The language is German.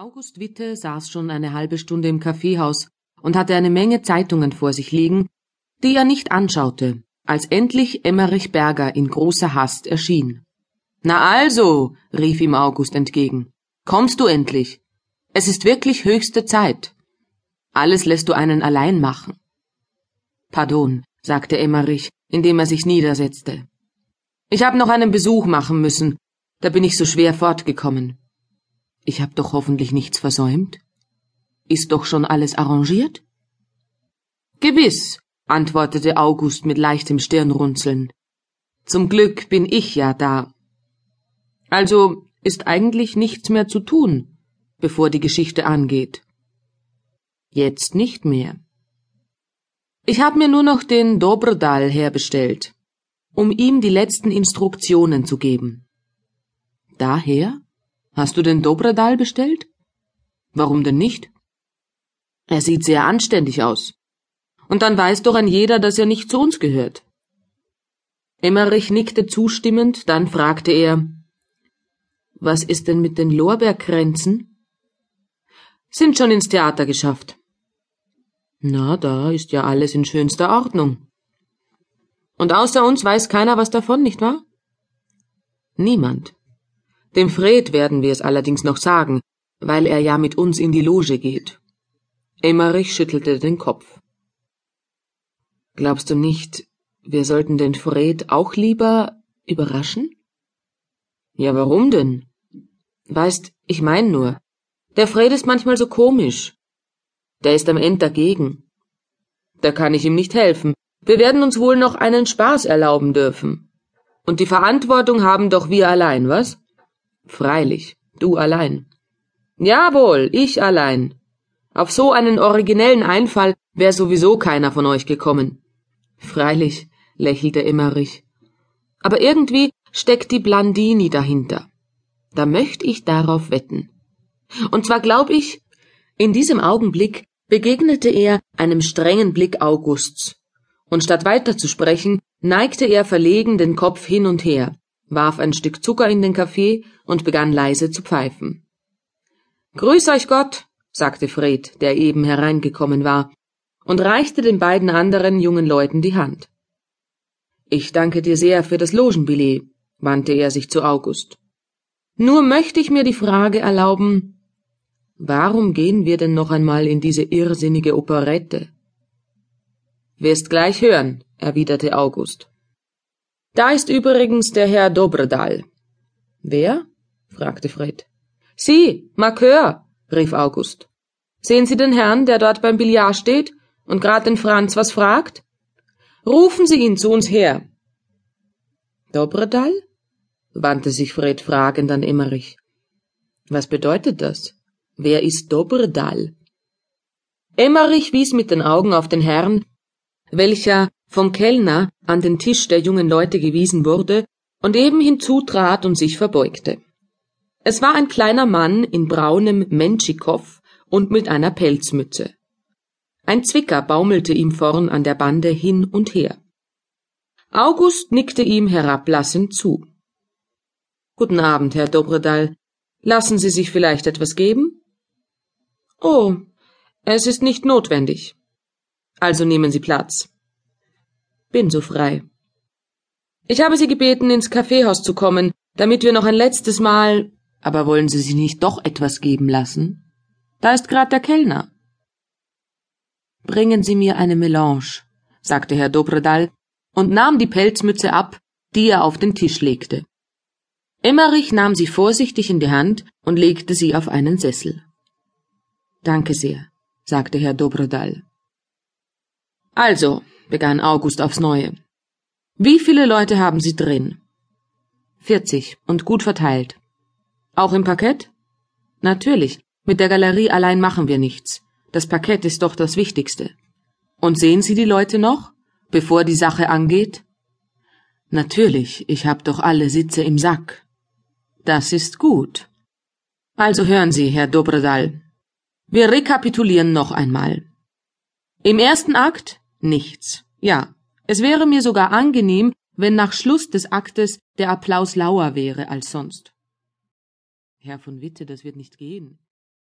August Witte saß schon eine halbe Stunde im Kaffeehaus und hatte eine Menge Zeitungen vor sich liegen, die er nicht anschaute, als endlich Emmerich Berger in großer Hast erschien. Na also, rief ihm August entgegen, kommst du endlich? Es ist wirklich höchste Zeit. Alles lässt du einen allein machen. Pardon, sagte Emmerich, indem er sich niedersetzte. Ich habe noch einen Besuch machen müssen, da bin ich so schwer fortgekommen. Ich hab doch hoffentlich nichts versäumt. Ist doch schon alles arrangiert? Gewiss, antwortete August mit leichtem Stirnrunzeln. Zum Glück bin ich ja da. Also ist eigentlich nichts mehr zu tun, bevor die Geschichte angeht. Jetzt nicht mehr. Ich hab mir nur noch den Dobrodal herbestellt, um ihm die letzten Instruktionen zu geben. Daher? Hast du den Dobradal bestellt? Warum denn nicht? Er sieht sehr anständig aus. Und dann weiß doch ein jeder, dass er nicht zu uns gehört. Emmerich nickte zustimmend, dann fragte er, was ist denn mit den Lorbeerkränzen? Sind schon ins Theater geschafft. Na, da ist ja alles in schönster Ordnung. Und außer uns weiß keiner was davon, nicht wahr? Niemand. Dem Fred werden wir es allerdings noch sagen, weil er ja mit uns in die Loge geht. Emmerich schüttelte den Kopf. Glaubst du nicht, wir sollten den Fred auch lieber überraschen? Ja, warum denn? Weißt, ich mein nur, der Fred ist manchmal so komisch. Der ist am End dagegen. Da kann ich ihm nicht helfen. Wir werden uns wohl noch einen Spaß erlauben dürfen. Und die Verantwortung haben doch wir allein, was? Freilich, du allein. Jawohl, ich allein. Auf so einen originellen Einfall wär sowieso keiner von euch gekommen. Freilich, lächelte Emmerich. Aber irgendwie steckt die Blandini dahinter. Da möcht ich darauf wetten. Und zwar glaub ich, in diesem Augenblick begegnete er einem strengen Blick Augusts, und statt weiter zu sprechen, neigte er verlegen den Kopf hin und her, warf ein Stück Zucker in den Kaffee und begann leise zu pfeifen. Grüß euch Gott, sagte Fred, der eben hereingekommen war, und reichte den beiden anderen jungen Leuten die Hand. Ich danke dir sehr für das Logenbillet, wandte er sich zu August. Nur möchte ich mir die Frage erlauben, warum gehen wir denn noch einmal in diese irrsinnige Operette? Wirst gleich hören, erwiderte August. Da ist übrigens der Herr Dobredal. Wer? fragte Fred. Sie, Markeur, rief August. Sehen Sie den Herrn, der dort beim Billard steht und grad den Franz was fragt? Rufen Sie ihn zu uns her. Dobredal? wandte sich Fred fragend an Emmerich. Was bedeutet das? Wer ist Dobredal? Emmerich wies mit den Augen auf den Herrn, welcher vom Kellner an den Tisch der jungen Leute gewiesen wurde und eben hinzutrat und sich verbeugte. Es war ein kleiner Mann in braunem Menschikow und mit einer Pelzmütze. Ein Zwicker baumelte ihm vorn an der Bande hin und her. August nickte ihm herablassend zu. Guten Abend, Herr Dobredal. Lassen Sie sich vielleicht etwas geben? Oh, es ist nicht notwendig. Also nehmen Sie Platz. Bin so frei. Ich habe Sie gebeten, ins Kaffeehaus zu kommen, damit wir noch ein letztes Mal. Aber wollen Sie sich nicht doch etwas geben lassen? Da ist grad der Kellner. Bringen Sie mir eine Melange, sagte Herr Dobredal und nahm die Pelzmütze ab, die er auf den Tisch legte. Emmerich nahm sie vorsichtig in die Hand und legte sie auf einen Sessel. Danke sehr, sagte Herr Dobrodal. Also, begann August aufs Neue. Wie viele Leute haben Sie drin? Vierzig und gut verteilt. Auch im Parkett? Natürlich. Mit der Galerie allein machen wir nichts. Das Parkett ist doch das Wichtigste. Und sehen Sie die Leute noch, bevor die Sache angeht? Natürlich, ich hab doch alle Sitze im Sack. Das ist gut. Also hören Sie, Herr Dobredal. Wir rekapitulieren noch einmal. Im ersten Akt nichts. Ja, es wäre mir sogar angenehm, wenn nach Schluss des Aktes der Applaus lauer wäre als sonst. Herr von Witte, das wird nicht gehen.